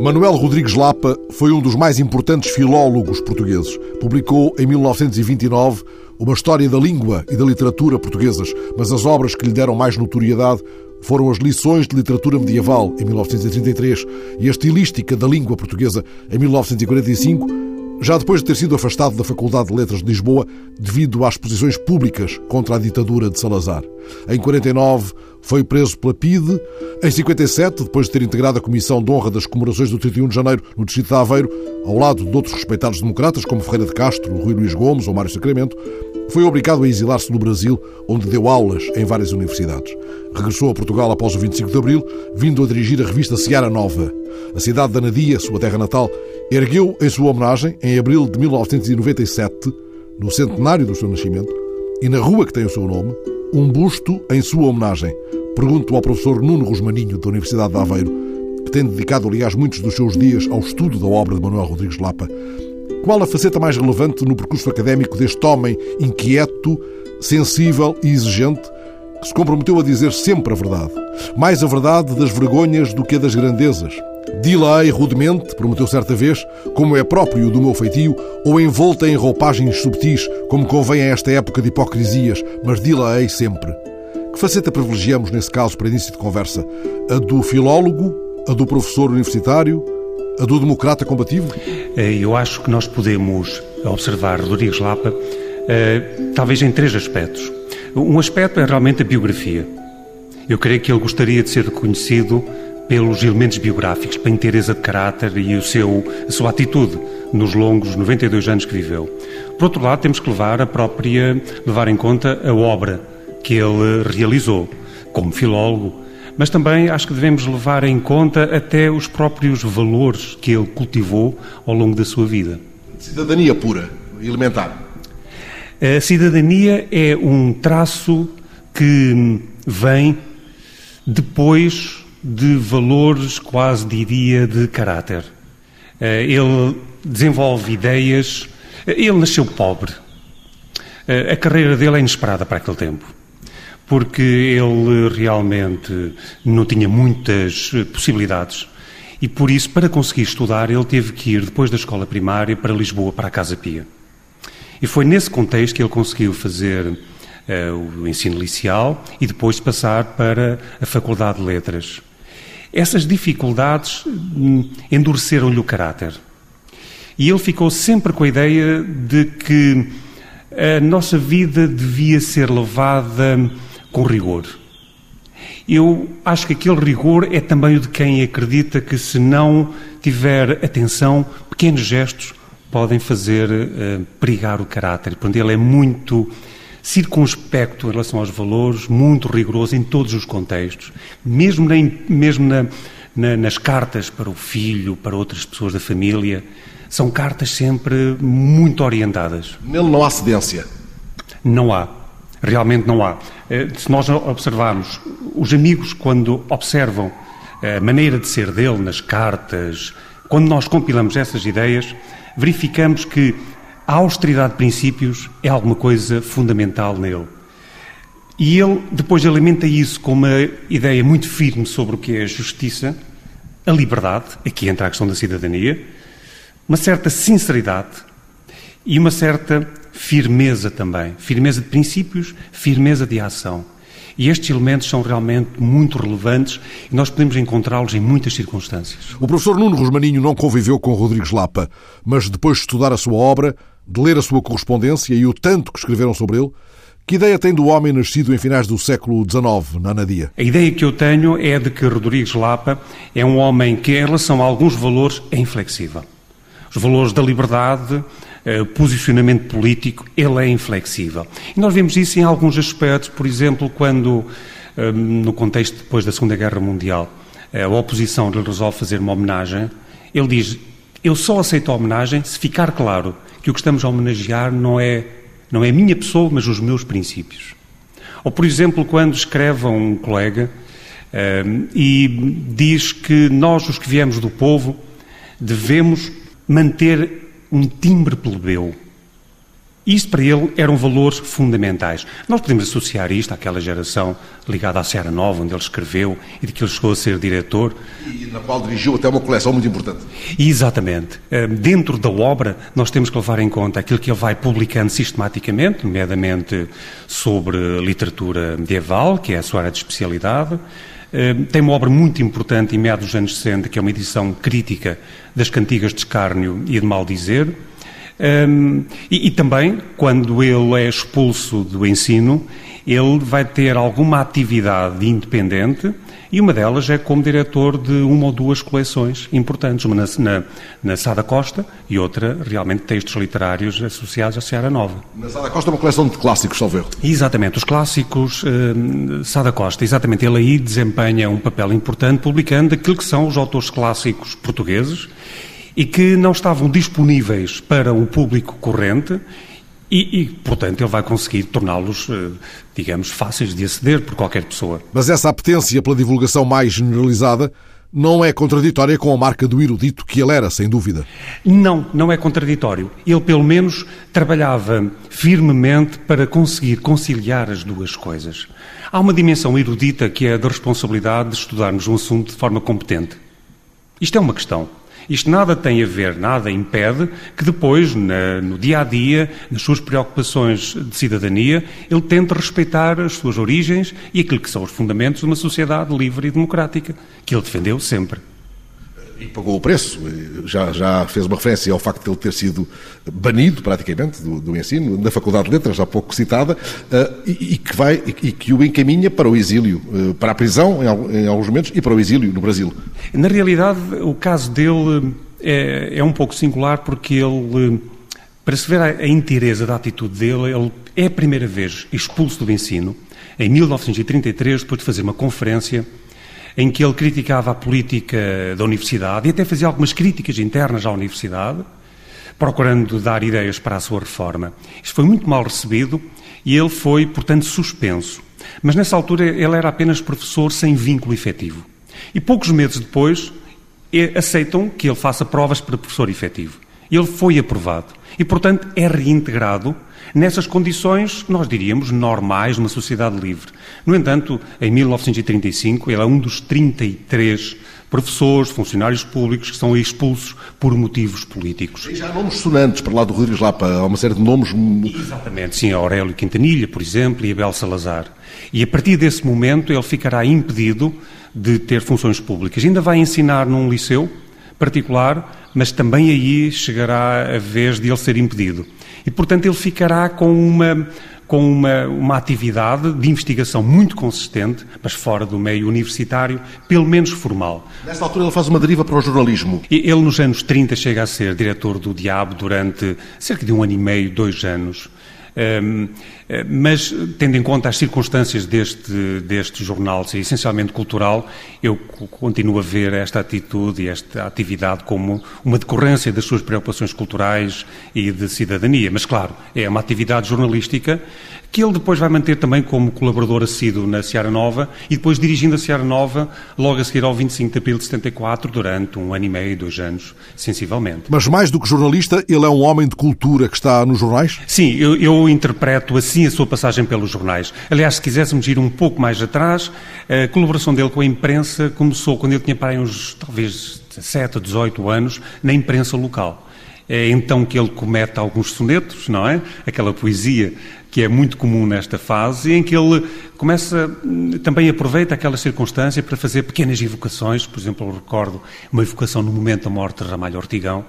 Manuel Rodrigues Lapa foi um dos mais importantes filólogos portugueses. Publicou em 1929 uma história da língua e da literatura portuguesas, mas as obras que lhe deram mais notoriedade foram as lições de literatura medieval em 1933 e a estilística da língua portuguesa em 1945 já depois de ter sido afastado da Faculdade de Letras de Lisboa devido às posições públicas contra a ditadura de Salazar. Em 49 foi preso pela PIDE. Em 57, depois de ter integrado a Comissão de Honra das Comemorações do 31 de Janeiro no Distrito de Aveiro, ao lado de outros respeitados democratas como Ferreira de Castro, Rui Luís Gomes ou Mário Sacramento, foi obrigado a exilar-se no Brasil, onde deu aulas em várias universidades. Regressou a Portugal após o 25 de Abril, vindo a dirigir a revista Seara Nova. A cidade da Nadia, sua terra natal, ergueu em sua homenagem, em abril de 1997, no centenário do seu nascimento, e na rua que tem o seu nome, um busto em sua homenagem. Pergunto ao professor Nuno Rosmaninho, da Universidade de Aveiro, que tem dedicado, aliás, muitos dos seus dias ao estudo da obra de Manuel Rodrigues Lapa, qual a faceta mais relevante no percurso académico deste homem inquieto, sensível e exigente, que se comprometeu a dizer sempre a verdade? Mais a verdade das vergonhas do que a das grandezas. Dila-ei rudemente, prometeu certa vez, como é próprio do meu feitio, ou envolta em roupagens subtis, como convém a esta época de hipocrisias, mas dila-ei sempre. Que faceta privilegiamos nesse caso para início de conversa? A do filólogo? A do professor universitário? A do democrata combativo? Eh, eu acho que nós podemos observar Rodrigues Lapa eh, talvez em três aspectos. Um aspecto é realmente a biografia. Eu creio que ele gostaria de ser reconhecido pelos elementos biográficos, pela inteireza de caráter e o seu, a sua atitude nos longos 92 anos que viveu. Por outro lado, temos que levar a própria, levar em conta a obra que ele realizou como filólogo, mas também acho que devemos levar em conta até os próprios valores que ele cultivou ao longo da sua vida. Cidadania pura, elementar. A cidadania é um traço que vem depois de valores, quase diria, de caráter. Eh, ele desenvolve ideias. Eh, ele nasceu pobre. Eh, a carreira dele é inesperada para aquele tempo, porque ele realmente não tinha muitas possibilidades. E por isso, para conseguir estudar, ele teve que ir, depois da escola primária, para Lisboa, para a Casa Pia. E foi nesse contexto que ele conseguiu fazer o ensino liceal e depois passar para a Faculdade de Letras. Essas dificuldades hum, endureceram-lhe o caráter. E ele ficou sempre com a ideia de que a nossa vida devia ser levada com rigor. Eu acho que aquele rigor é também o de quem acredita que, se não tiver atenção, pequenos gestos podem fazer uh, perigar o caráter. Portanto, ele é muito circunspecto em relação aos valores, muito rigoroso em todos os contextos, mesmo, na, mesmo na, na, nas cartas para o filho, para outras pessoas da família, são cartas sempre muito orientadas. Nele não há cedência? Não há. Realmente não há. Eh, se nós observarmos, os amigos, quando observam a maneira de ser dele nas cartas, quando nós compilamos essas ideias, verificamos que a austeridade de princípios é alguma coisa fundamental nele. E ele depois alimenta isso com uma ideia muito firme sobre o que é a justiça, a liberdade, aqui entra a questão da cidadania, uma certa sinceridade e uma certa firmeza também. Firmeza de princípios, firmeza de ação. E estes elementos são realmente muito relevantes e nós podemos encontrá-los em muitas circunstâncias. O professor Nuno Rosmaninho não conviveu com Rodrigues Lapa, mas depois de estudar a sua obra, de ler a sua correspondência e o tanto que escreveram sobre ele, que ideia tem do homem nascido em finais do século XIX, na Anadia? A ideia que eu tenho é de que Rodrigues Lapa é um homem que, em relação a alguns valores, é inflexível. Os valores da liberdade, eh, posicionamento político, ele é inflexível. E nós vemos isso em alguns aspectos, por exemplo, quando, eh, no contexto depois da Segunda Guerra Mundial, a oposição lhe resolve fazer uma homenagem, ele diz: Eu só aceito a homenagem se ficar claro que o que estamos a homenagear não é, não é a minha pessoa, mas os meus princípios. Ou, por exemplo, quando escreve a um colega uh, e diz que nós, os que viemos do povo, devemos manter um timbre plebeu. Isto para ele eram valores fundamentais. Nós podemos associar isto àquela geração ligada à Serra Nova, onde ele escreveu e de que ele chegou a ser diretor. E na qual dirigiu até uma coleção muito importante. exatamente. Eh, dentro da obra, nós temos que levar em conta aquilo que ele vai publicando sistematicamente, nomeadamente sobre literatura medieval, que é a sua área de especialidade. Eh, tem uma obra muito importante, em meados dos anos 60, que é uma edição crítica das cantigas de escárnio e de mal dizer um, e, e, também, quando ele é expulso do ensino, ele vai ter alguma atividade independente e uma delas é como diretor de uma ou duas coleções importantes, uma na, na, na Sada Costa e outra realmente textos literários associados à Seara Nova. Na Sada Costa é uma coleção de clássicos, salvo Exatamente, os clássicos Sada Costa, exatamente, ele aí desempenha um papel importante publicando aquilo que são os autores clássicos portugueses e que não estavam disponíveis para o público corrente e, e, portanto, ele vai conseguir torná-los, eh, digamos, fáceis de aceder por qualquer pessoa. Mas essa apetência pela divulgação mais generalizada não é contraditória com a marca do erudito que ele era, sem dúvida. Não, não é contraditório. Ele, pelo menos, trabalhava firmemente para conseguir conciliar as duas coisas. Há uma dimensão erudita que é a da responsabilidade de estudarmos um assunto de forma competente. Isto é uma questão. Isto nada tem a ver, nada impede que depois, na, no dia a dia, nas suas preocupações de cidadania, ele tente respeitar as suas origens e aquilo que são os fundamentos de uma sociedade livre e democrática, que ele defendeu sempre. E pagou o preço. Já, já fez uma referência ao facto de ele ter sido banido, praticamente, do, do ensino, na Faculdade de Letras, há pouco citada, uh, e, e, que vai, e, e, que o encaminha para o exílio, uh, para a prisão, em, em, alguns momentos, e para o exílio no Brasil. Na realidade, o caso dele é, é um pouco singular porque ele, para se ver a, a inteireza da atitude dele, ele é a primeira vez expulso do ensino, em 1933, depois de fazer uma conferência em que ele criticava a política da universidade e até fazia algumas críticas internas à universidade, procurando dar ideias para a sua reforma. Isto foi muito mal recebido e ele foi, portanto, suspenso. Mas nessa altura ele era apenas professor sem vínculo efetivo. E poucos meses depois aceitam que ele faça provas para professor efetivo. Ele foi aprovado e, portanto, é reintegrado nessas condições, nós diríamos, normais numa sociedade livre. No entanto, em 1935, ele é um dos 33 professores, funcionários públicos que são expulsos por motivos políticos. E já há nomes sonantes para lá do Rodrigues Lapa, há uma série de nomes... Exatamente, sim, Aurélio Quintanilha, por exemplo, e Abel Salazar. E a partir desse momento ele ficará impedido de ter funções públicas. Ainda vai ensinar num liceu particular, mas também aí chegará a vez de ele ser impedido. E, portanto, ele ficará com uma, com uma, uma atividade de investigação muito consistente, mas fora do meio universitário, pelo menos formal. Nesta altura ele faz uma deriva para o jornalismo. Ele, nos anos 30, chega a ser diretor do Diabo durante cerca de um ano e meio, dois anos. Um, eh, mas, tendo em conta as circunstâncias deste, deste jornal ser essencialmente cultural, eu continuo a ver esta atitude e esta atividade como uma decorrência das suas preocupações culturais e de cidadania. Mas, claro, é uma atividade jornalística que ele depois vai manter também como colaborador assíduo na Seara Nova e depois dirigindo a Seara Nova logo a seguir ao 25 de abril de 74, durante um ano e meio, dois anos, sensivelmente. Mas mais do que jornalista, ele é um homem de cultura que está nos jornais? Sim, eu, eu interpreto assim a sua passagem pelos jornais. Aliás, se quiséssemos ir um pouco mais atrás, a colaboração dele com a imprensa começou quando ele tinha para aí uns, talvez, 17, 18 anos, na imprensa local. É então que ele comete alguns sonetos, não é? Aquela poesia que é muito comum nesta fase, em que ele começa, também aproveita aquela circunstância para fazer pequenas evocações, por exemplo, eu recordo uma evocação no momento da morte de Ramalho Ortigão.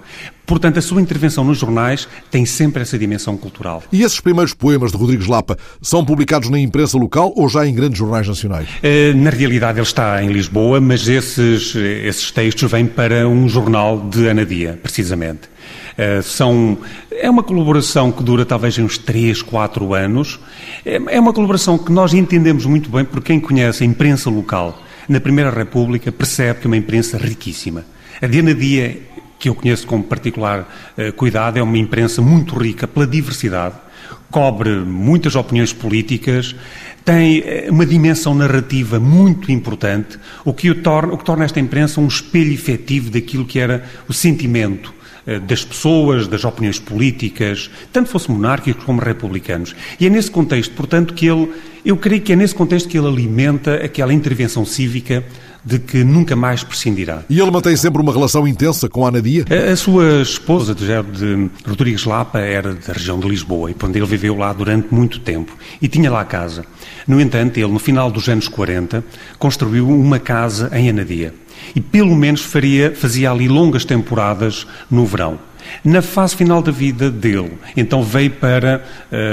Portanto, a sua intervenção nos jornais tem sempre essa dimensão cultural. E esses primeiros poemas de Rodrigues Lapa são publicados na imprensa local ou já em grandes jornais nacionais? Eh, na realidade, ele está em Lisboa, mas esses, esses textos vêm para um jornal de Anadia, precisamente. Eh, são, é uma colaboração que dura talvez uns 3, 4 anos. É, é uma colaboração que nós entendemos muito bem por quem conhece a imprensa local. Na Primeira República percebe que é uma imprensa riquíssima. A Diana Dia, que eu conheço com particular uh, cuidado, é uma imprensa muito rica pela diversidade, cobre muitas opiniões políticas, tem eh, uma dimensão narrativa muito importante, o que, torna, o que torna esta imprensa um espelho efetivo daquilo que era o sentimento eh, das pessoas, das opiniões políticas, tanto fosse monárquicos como republicanos. E é nesse contexto, portanto, que ele, eu creio que é nesse contexto que ele alimenta aquela intervenção cívica de que nunca mais prescindirá. E ele mantém sempre uma relação intensa com a Anadia? A, a sua esposa, de, de Rodrigues Lapa, era da região de Lisboa e quando ele viveu lá durante muito tempo e tinha lá casa. No entanto, ele, no final dos anos 40, construiu uma casa em Anadia e pelo menos faria, fazia ali longas temporadas no verão. Na fase final da vida dele, então veio para,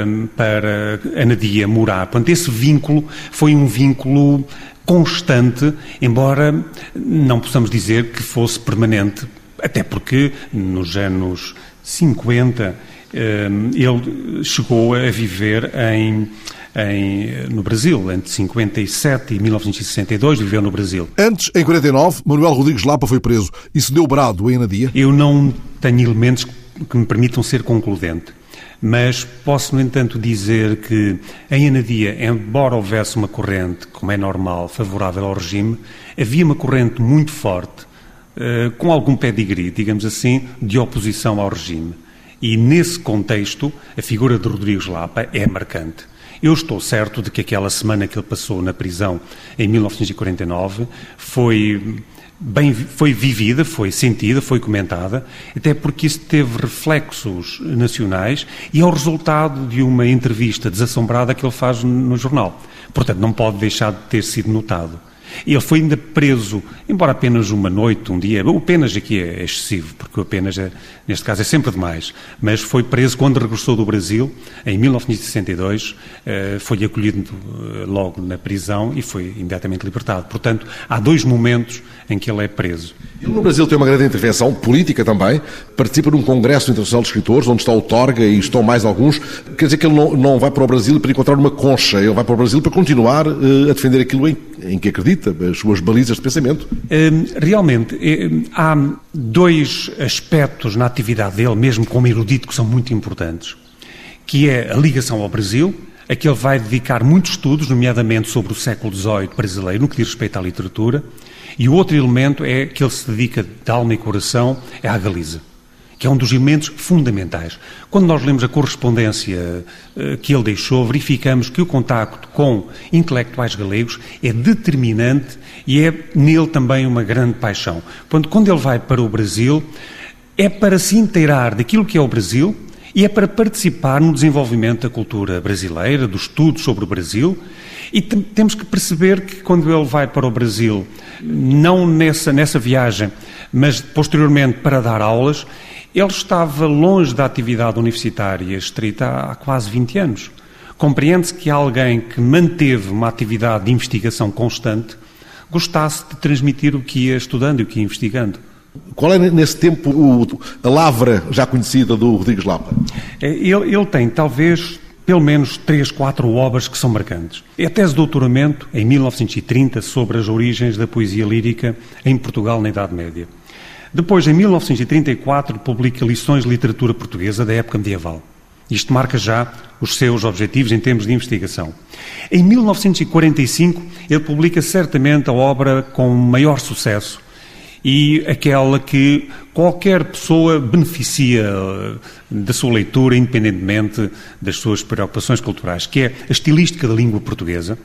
um, para Anadia morar. Portanto, esse vínculo foi um vínculo constante, embora não possamos dizer que fosse permanente, até porque nos anos 50 hum, ele chegou a viver em em, no Brasil, entre 57 e 1962, viveu no Brasil. Antes, em 49, Manuel Rodrigues Lapa foi preso e se deu brado em Anadia? Eu não tenho elementos que me permitam ser concludente. Mas posso, no entanto, dizer que em Anadia, embora houvesse uma corrente, como é normal, favorável ao regime, havia uma corrente muito forte, eh, com algum pedigree, digamos assim, de oposição ao regime. E nesse contexto, a figura de Rodrigues Lapa é marcante. Eu estou certo de que aquela semana que ele passou na prisão em 1949 foi bem foi vivida, foi sentida, foi comentada, até porque isso teve reflexos nacionais e é o resultado de uma entrevista desassombrada que ele faz no jornal. Portanto, não pode deixar de ter sido notado. Ele foi ainda preso, embora apenas uma noite, um dia, o apenas aqui é excessivo, porque o apenas, é, neste caso, é sempre demais, mas foi preso quando regressou do Brasil, em 1962, eh, foi acolhido eh, logo na prisão e foi imediatamente libertado. Portanto, há dois momentos em que ele é preso. Ele no Brasil tem uma grande intervenção política também, participa num congresso internacional de escritores, onde está o Torga e estão mais alguns. Quer dizer que ele não, não vai para o Brasil para encontrar uma concha, ele vai para o Brasil para continuar uh, a defender aquilo em, em, que acredita, as suas balizas de pensamento. Hum, realmente, hum, há dois aspectos na atividade dele, mesmo como erudito, que são muito importantes, que é a ligação ao Brasil, a que ele vai dedicar muitos estudos, nomeadamente sobre o século XVIII brasileiro, no que diz respeito à literatura, e o outro elemento é que ele se dedica de alma e coração é à Galiza, que é um dos elementos fundamentais. Quando nós lemos a correspondência uh, que ele deixou, verificamos que o contacto com intelectuais galegos é determinante e é nele também uma grande paixão. Quando, quando ele vai para o Brasil, é para se inteirar daquilo que é o Brasil e é para participar no desenvolvimento da cultura brasileira, do estudo sobre o Brasil e temos que perceber que quando ele vai para o Brasil, não nessa, nessa viagem, mas posteriormente para dar aulas, ele estava longe da atividade universitária estrita há, há quase 20 anos. Compreende-se que alguém que manteve uma atividade de investigação constante gostasse de transmitir o que ia estudando e o que ia investigando. Qual é, nesse tempo, o, a lavra já conhecida do Rodrigues Lapa? É, ele, ele tem, talvez, pelo menos três, quatro obras que são marcantes. É a tese de doutoramento, em 1930, sobre as origens da poesia lírica em Portugal na Idade Média. Depois, em 1934, publica Lições de Literatura Portuguesa da época medieval. Isto marca já os seus objetivos em termos de investigação. Em 1945, ele publica certamente a obra com maior sucesso, e aquela que qualquer pessoa beneficia eh, da sua leitura, independentemente das suas preocupações culturais, que é a estilística da língua portuguesa,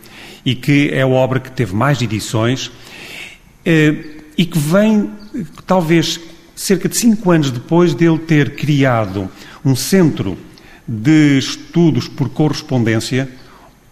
e que é a obra que teve mais edições, eh, e que vem, talvez, cerca de cinco anos depois dele ter criado um centro de estudos por correspondência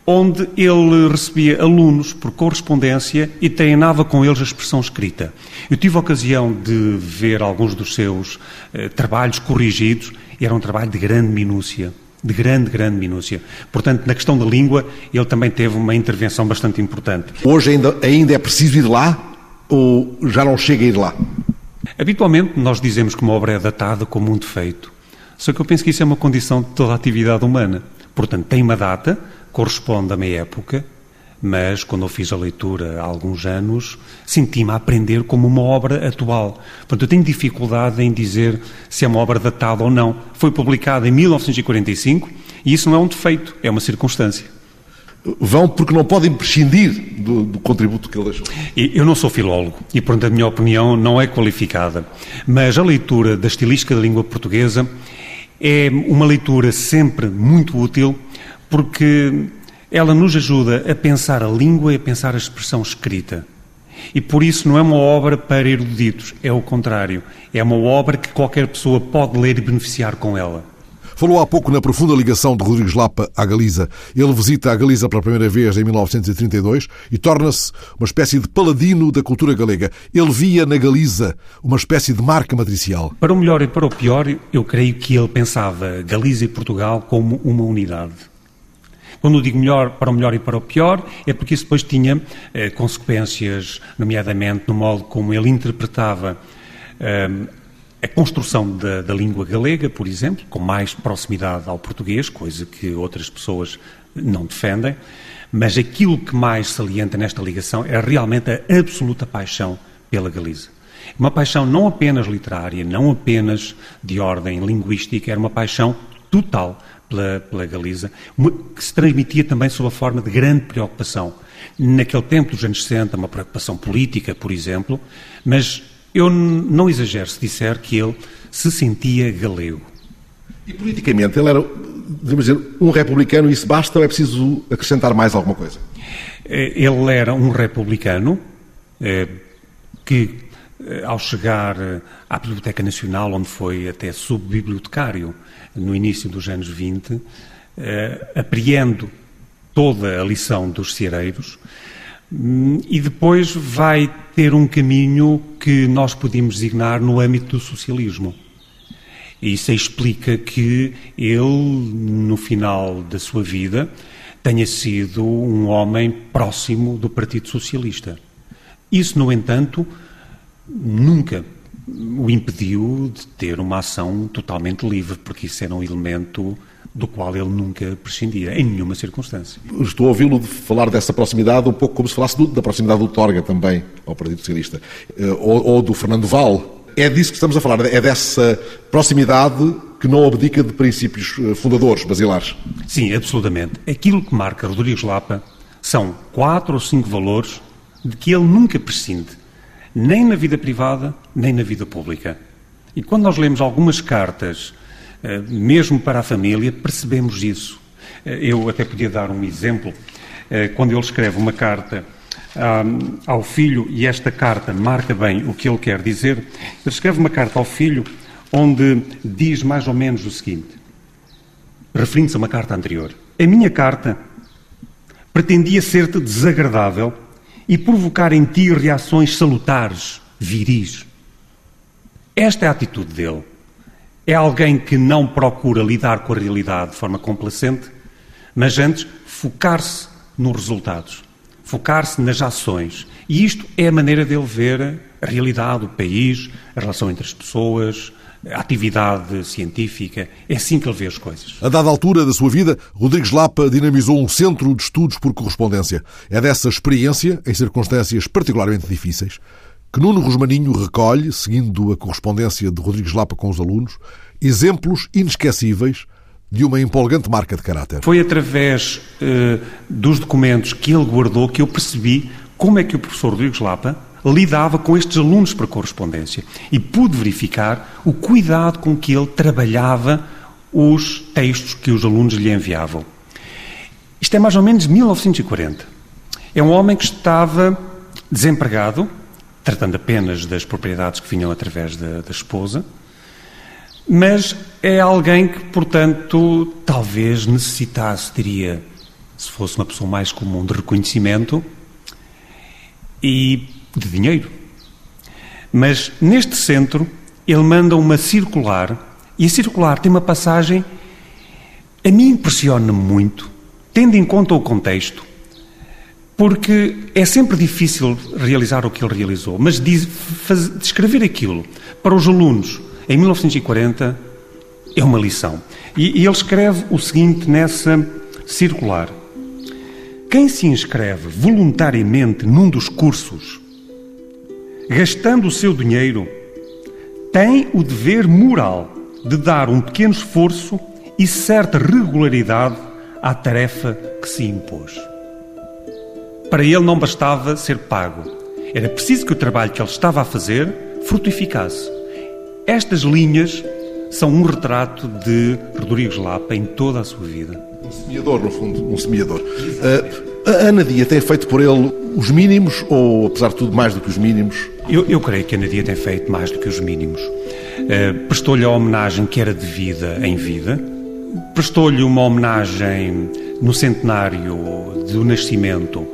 onde ele recebia alunos por correspondência e treinava com eles a expressão escrita. Eu tive a ocasião de ver alguns dos seus eh, trabalhos corrigidos e era um trabalho de grande minúcia. De grande, grande minúcia. Portanto, na questão da língua, ele também teve uma intervenção bastante importante. Hoje ainda, ainda é preciso ir lá ou já não chega a ir lá? Habitualmente, nós dizemos que uma obra é datada como um defeito. Só que eu penso que isso é uma condição de toda a atividade humana. Portanto, tem uma data, corresponde a uma época, mas quando eu fiz a leitura há alguns anos, senti-me a aprender como uma obra atual. Portanto, eu tenho dificuldade em dizer se é uma obra datada ou não. Foi publicada em 1945 e isso não é um defeito, é uma circunstância. vão porque não podem prescindir do, do, contributo que ele deixou. Eu não sou filólogo e, portanto, a minha opinião não é qualificada, mas a leitura da estilística da língua portuguesa é uma leitura sempre muito útil porque ela nos ajuda a pensar a língua e a pensar a expressão escrita. E por isso não é uma obra para eruditos, é o contrário. É uma obra que qualquer pessoa pode ler e beneficiar com ela. Falou há pouco na profunda ligação de Rodrigues Lapa à Galiza. Ele visita a Galiza pela primeira vez em 1932 e torna-se uma espécie de paladino da cultura galega. Ele via na Galiza uma espécie de marca matricial. Para o melhor e para o pior, eu creio que ele pensava Galiza e Portugal como uma unidade. Quando eu digo melhor, para o melhor e para o pior, é porque isso depois tinha eh, consequências, nomeadamente no modo como ele interpretava eh, a construção da, da, língua galega, por exemplo, com mais proximidade ao português, coisa que outras pessoas não defendem, mas aquilo que mais salienta nesta ligação é realmente a absoluta paixão pela Galiza. Uma paixão não apenas literária, não apenas de ordem linguística, era uma paixão total pela, pela Galiza, que se transmitia também sob a forma de grande preocupação. Naquele tempo dos anos 60, uma preocupação política, por exemplo, mas eu não exagero se disser que ele se sentia galego. E politicamente, ele era, devemos dizer, um republicano, isso basta ou é preciso acrescentar mais alguma coisa? Eh, ele era um republicano eh, que, eh, ao chegar à Biblioteca Nacional, onde foi até subbibliotecário no início dos anos 20, apreendo toda a lição dos ceareiros, e depois vai ter um caminho que nós podemos designar no âmbito do socialismo. Isso explica que ele, no final da sua vida, tenha sido um homem próximo do Partido Socialista. Isso, no entanto, nunca o impediu de ter uma ação totalmente livre, porque isso era um elemento do qual ele nunca prescindia, em nenhuma circunstância. Estou a ouvi-lo falar dessa proximidade um pouco como se falasse do, da proximidade do Torga também ao Partido Socialista, eh, ou, ou, do Fernando Val. É disso que estamos a falar, é dessa proximidade que não abdica de princípios eh, fundadores basilares. Sim, absolutamente. Aquilo que marca Rodrigues Lapa são quatro ou cinco valores de que ele nunca prescinde, nem na vida privada, nem na vida pública. E quando nós lemos algumas cartas eh, mesmo para a família, percebemos isso. Eh, eu até podia dar um exemplo. Eh, quando ele escreve uma carta ao filho, e esta carta marca bem o que ele quer dizer, ele escreve uma carta ao filho onde diz mais ou menos o seguinte, referindo-se a uma carta anterior. A minha carta pretendia ser-te desagradável e provocar em ti reações salutares, viris. Esta é a atitude dele. É alguém que não procura lidar com a realidade de forma complacente, mas antes focar-se nos resultados, focar-se nas ações. E isto é a maneira dele ver a realidade, o país, a relação entre as pessoas, atividade científica. É assim que ele vê as coisas. A dada altura da sua vida, Rodrigues Lapa dinamizou um centro de estudos por correspondência. É dessa experiência, em circunstâncias particularmente difíceis, que Nuno Rosmaninho recolhe, seguindo a correspondência de Rodrigues Lapa com os alunos, exemplos inesquecíveis de uma empolgante marca de caráter. Foi através uh, dos documentos que ele guardou que eu percebi como é que o professor Rodrigues Lapa lidava com estes alunos para correspondência e pude verificar o cuidado com que ele trabalhava os textos que os alunos lhe enviavam. Isto é mais ou menos 1940. É um homem que estava desempregado, tratando apenas das propriedades que vinham através da, da esposa, mas é alguém que, portanto, talvez necessitasse, diria, se fosse uma pessoa mais comum, de reconhecimento e de dinheiro. Mas neste centro ele manda uma circular e a circular tem uma passagem a mim impressiona-me muito, tendo em conta o contexto, porque é sempre difícil realizar o que ele realizou, mas diz, faz, descrever aquilo para os alunos em 1940 é uma lição. E, e ele escreve o seguinte nessa circular: Quem se inscreve voluntariamente num dos cursos, gastando o seu dinheiro, tem o dever moral de dar um pequeno esforço e certa regularidade à tarefa que se impôs. Para ele não bastava ser pago. Era preciso que o trabalho que ele estava a fazer frutificasse. Estas linhas são um retrato de Rodrigues Lapa em toda a sua vida. Um semeador, no fundo, um semeador. Uh, a Ana Dia tem feito por ele os mínimos ou, apesar de tudo, mais do que os mínimos? Eu, eu creio que a Ana Dia tem feito mais do que os mínimos. Uh, Prestou-lhe a homenagem que era devida em vida, prestou-lhe uma homenagem no centenário do nascimento,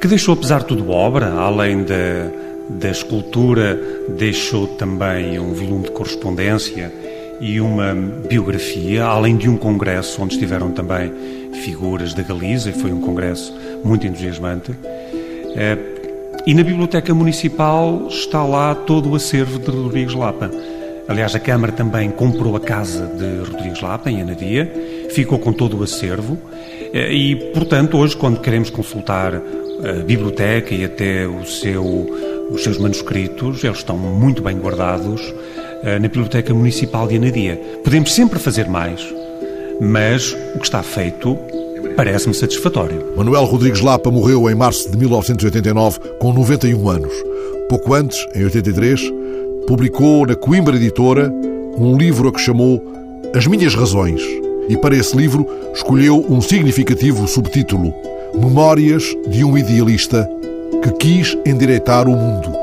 que deixou, apesar de tudo, obra, além da, da escultura, deixou também um volume de correspondência e uma biografia, além de um congresso onde estiveram também figuras da Galiza, e foi um congresso muito entusiasmante. Eh, e na Biblioteca Municipal está lá todo o acervo de Rodrigues Lapa. Aliás, a Câmara também comprou a casa de Rodrigues Lapa, em Anadia, ficou com todo o acervo eh, e, portanto, hoje, quando queremos consultar a biblioteca e até seu, os seus manuscritos, eles estão muito bem guardados na Biblioteca Municipal de Anadia. Podemos sempre fazer mais, mas o que está feito parece-me satisfatório. Manuel Rodrigues Lapa morreu em março de 1989 com 91 anos. Pouco antes, em 83, publicou na Coimbra Editora um livro a que chamou As Minhas Razões e para esse livro escolheu um significativo subtítulo Memórias de um Idealista que quis endireitar o mundo.